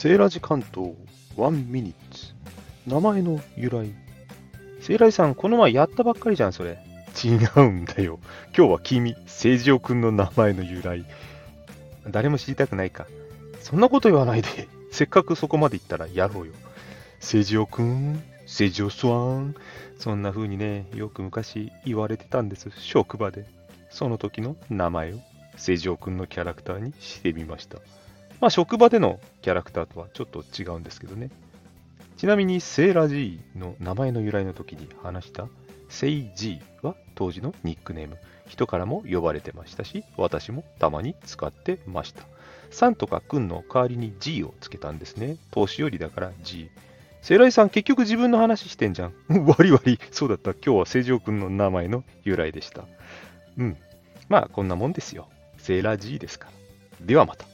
セーラジ関東ワンミニッツ。名前の由来。セーラジさんこの前やったばっかりじゃんそれ。違うんだよ。今日は君聖ジオくんの名前の由来。誰も知りたくないか。そんなこと言わないで。せっかくそこまで行ったらやろうよ。聖ジオくん聖ジオスワンそんな風にねよく昔言われてたんです職場で。その時の名前を聖ジオくんのキャラクターにしてみました。まあ、職場でのキャラクターとはちょっと違うんですけどね。ちなみに、セーラー G の名前の由来の時に話した、セイ G は当時のニックネーム。人からも呼ばれてましたし、私もたまに使ってました。さんとかくんの代わりに G をつけたんですね。年寄りだから G。セイライさん、結局自分の話してんじゃん。わりわり。そうだった。今日は聖城くんの名前の由来でした。うん。まあ、こんなもんですよ。セーラー G ですから。ではまた。